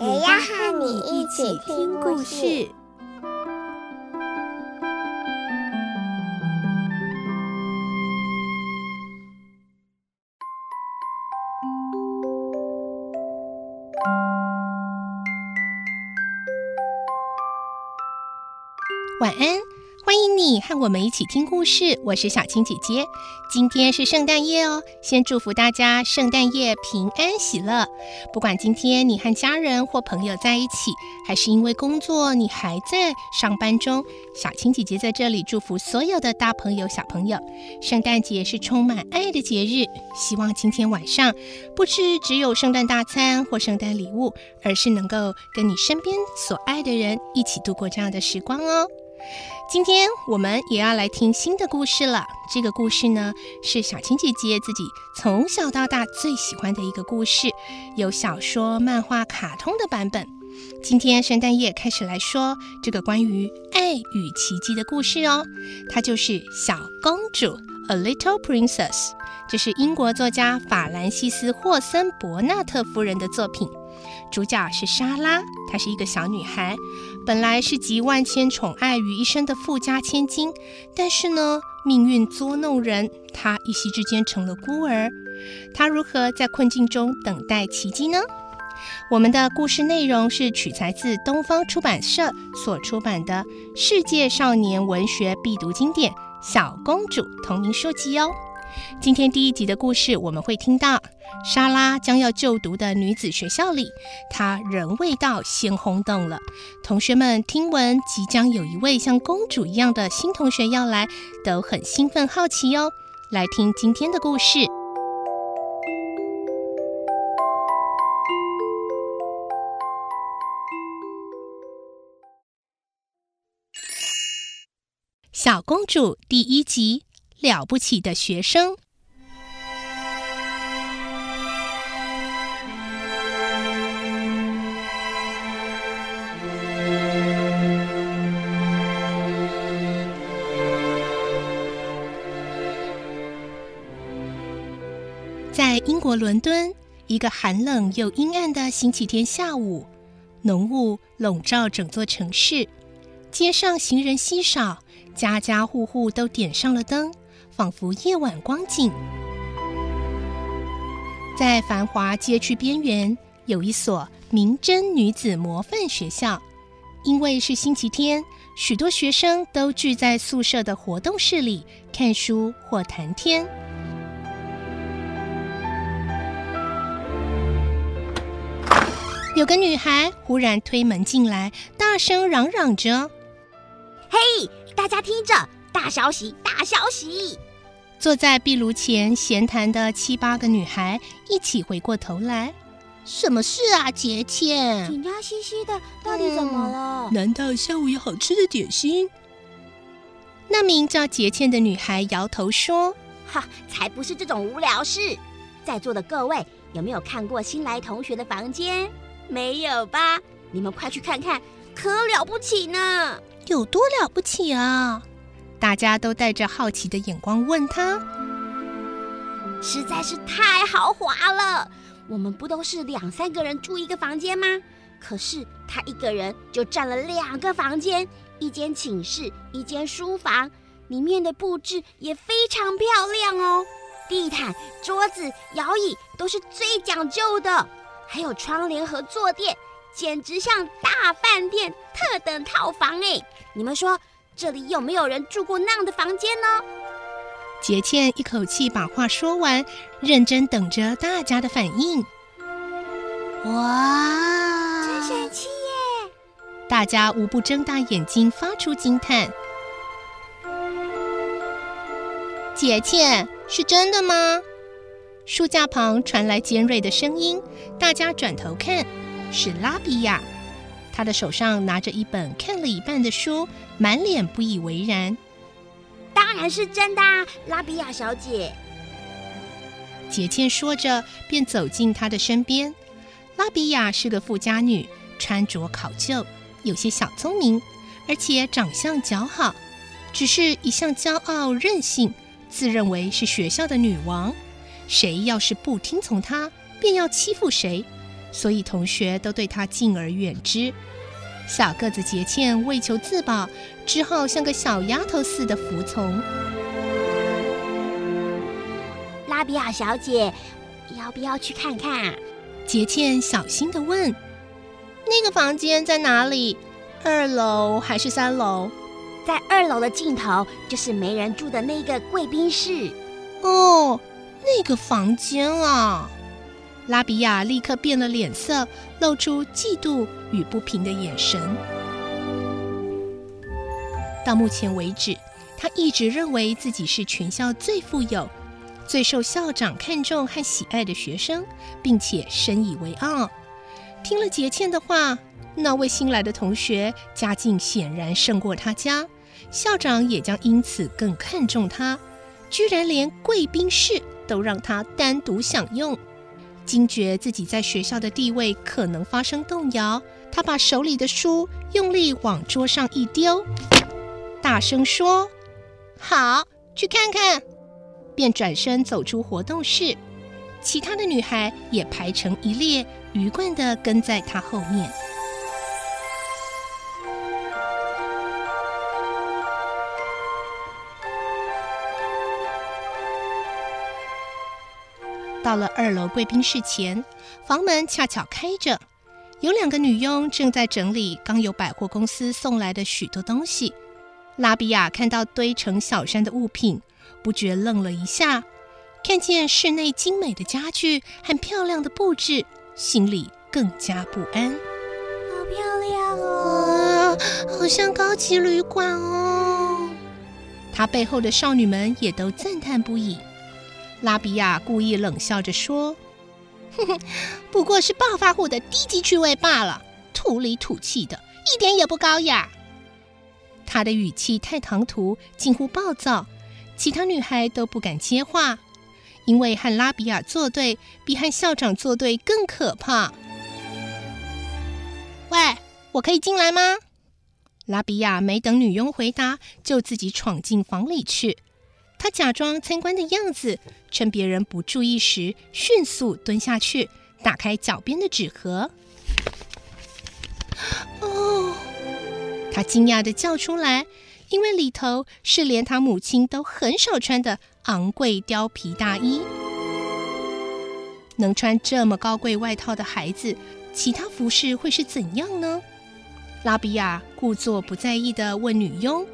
也要和你一起听故事。晚安。欢迎你和我们一起听故事，我是小青姐姐。今天是圣诞夜哦，先祝福大家圣诞夜平安喜乐。不管今天你和家人或朋友在一起，还是因为工作你还在上班中，小青姐姐在这里祝福所有的大朋友、小朋友。圣诞节是充满爱的节日，希望今天晚上不只只有圣诞大餐或圣诞礼物，而是能够跟你身边所爱的人一起度过这样的时光哦。今天我们也要来听新的故事了。这个故事呢，是小青姐姐自己从小到大最喜欢的一个故事，有小说、漫画、卡通的版本。今天圣诞夜开始来说这个关于爱与奇迹的故事哦。它就是《小公主》（A Little Princess），这是英国作家法兰西斯·霍森伯纳特夫人的作品。主角是莎拉，她是一个小女孩，本来是集万千宠爱于一身的富家千金，但是呢，命运捉弄人，她一夕之间成了孤儿。她如何在困境中等待奇迹呢？我们的故事内容是取材自东方出版社所出版的《世界少年文学必读经典》《小公主》同名书籍哦。今天第一集的故事，我们会听到莎拉将要就读的女子学校里，她人未到先轰动了。同学们听闻即将有一位像公主一样的新同学要来，都很兴奋好奇哦。来听今天的故事，《小公主》第一集。了不起的学生。在英国伦敦，一个寒冷又阴暗的星期天下午，浓雾笼罩整座城市，街上行人稀少，家家户户都点上了灯。仿佛夜晚光景，在繁华街区边缘有一所明真女子模范学校。因为是星期天，许多学生都聚在宿舍的活动室里看书或谈天。有个女孩忽然推门进来，大声嚷嚷着：“嘿，大家听着，大消息，大消息！”坐在壁炉前闲谈的七八个女孩一起回过头来，什么事啊，杰倩？紧张兮兮的，到底怎么了？难道下午有好吃的点心？那名叫杰倩的女孩摇头说：“哈，才不是这种无聊事。在座的各位有没有看过新来同学的房间？没有吧？你们快去看看，可了不起呢！有多了不起啊？”大家都带着好奇的眼光问他：“实在是太豪华了！我们不都是两三个人住一个房间吗？可是他一个人就占了两个房间，一间寝室，一间书房，里面的布置也非常漂亮哦。地毯、桌子、摇椅都是最讲究的，还有窗帘和坐垫，简直像大饭店特等套房哎！你们说？”这里有没有人住过那样的房间呢？杰倩一口气把话说完，认真等着大家的反应。哇，真神奇耶！大家无不睁大眼睛，发出惊叹。杰倩，是真的吗？书架旁传来尖锐的声音，大家转头看，是拉比亚，他的手上拿着一本看了一半的书，满脸不以为然。当然是真的，拉比亚小姐。杰茜说着，便走进他的身边。拉比亚是个富家女，穿着考究，有些小聪明，而且长相姣好，只是一向骄傲任性，自认为是学校的女王。谁要是不听从她，便要欺负谁，所以同学都对她敬而远之。小个子杰茜为求自保，只好像个小丫头似的服从。拉比亚小姐，要不要去看看？杰茜小心的问：“那个房间在哪里？二楼还是三楼？”在二楼的尽头，就是没人住的那个贵宾室。哦，那个房间啊！拉比亚立刻变了脸色，露出嫉妒与不平的眼神。到目前为止，他一直认为自己是全校最富有。最受校长看重和喜爱的学生，并且深以为傲。听了杰茜的话，那位新来的同学家境显然胜过他家，校长也将因此更看重他，居然连贵宾室都让他单独享用。惊觉自己在学校的地位可能发生动摇，他把手里的书用力往桌上一丢，大声说：“好，去看看。”便转身走出活动室，其他的女孩也排成一列，鱼贯地跟在他后面。到了二楼贵宾室前，房门恰巧开着，有两个女佣正在整理刚由百货公司送来的许多东西。拉比亚看到堆成小山的物品。不觉愣了一下，看见室内精美的家具和漂亮的布置，心里更加不安。好漂亮哦，好像高级旅馆哦。他背后的少女们也都赞叹不已。拉比亚故意冷笑着说：“哼哼，不过是暴发户的低级趣味罢了，土里土气的，一点也不高雅。”他的语气太唐突，近乎暴躁。其他女孩都不敢接话，因为和拉比亚作对比和校长作对更可怕。喂，我可以进来吗？拉比亚没等女佣回答，就自己闯进房里去。他假装参观的样子，趁别人不注意时，迅速蹲下去，打开脚边的纸盒。哦，他惊讶地叫出来。因为里头是连他母亲都很少穿的昂贵貂皮大衣，能穿这么高贵外套的孩子，其他服饰会是怎样呢？拉比亚故作不在意地问女佣：“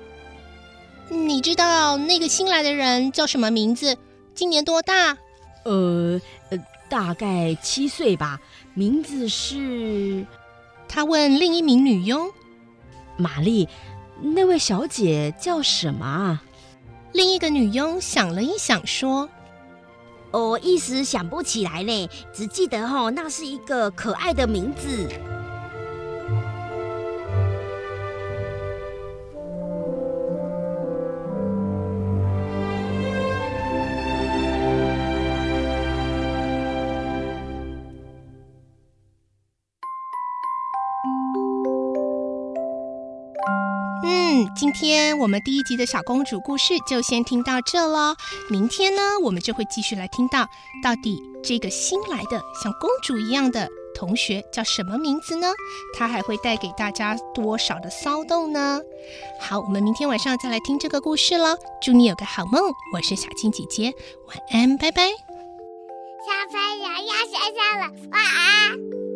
你知道那个新来的人叫什么名字？今年多大？”“呃，呃，大概七岁吧。名字是……”他问另一名女佣：“玛丽。”那位小姐叫什么啊？另一个女佣想了一想，说：“我一时想不起来嘞，只记得哈，那是一个可爱的名字。”我们第一集的小公主故事就先听到这喽。明天呢，我们就会继续来听到到底这个新来的像公主一样的同学叫什么名字呢？她还会带给大家多少的骚动呢？好，我们明天晚上再来听这个故事喽。祝你有个好梦，我是小青姐姐，晚安，拜拜。小朋友要睡觉了，晚安。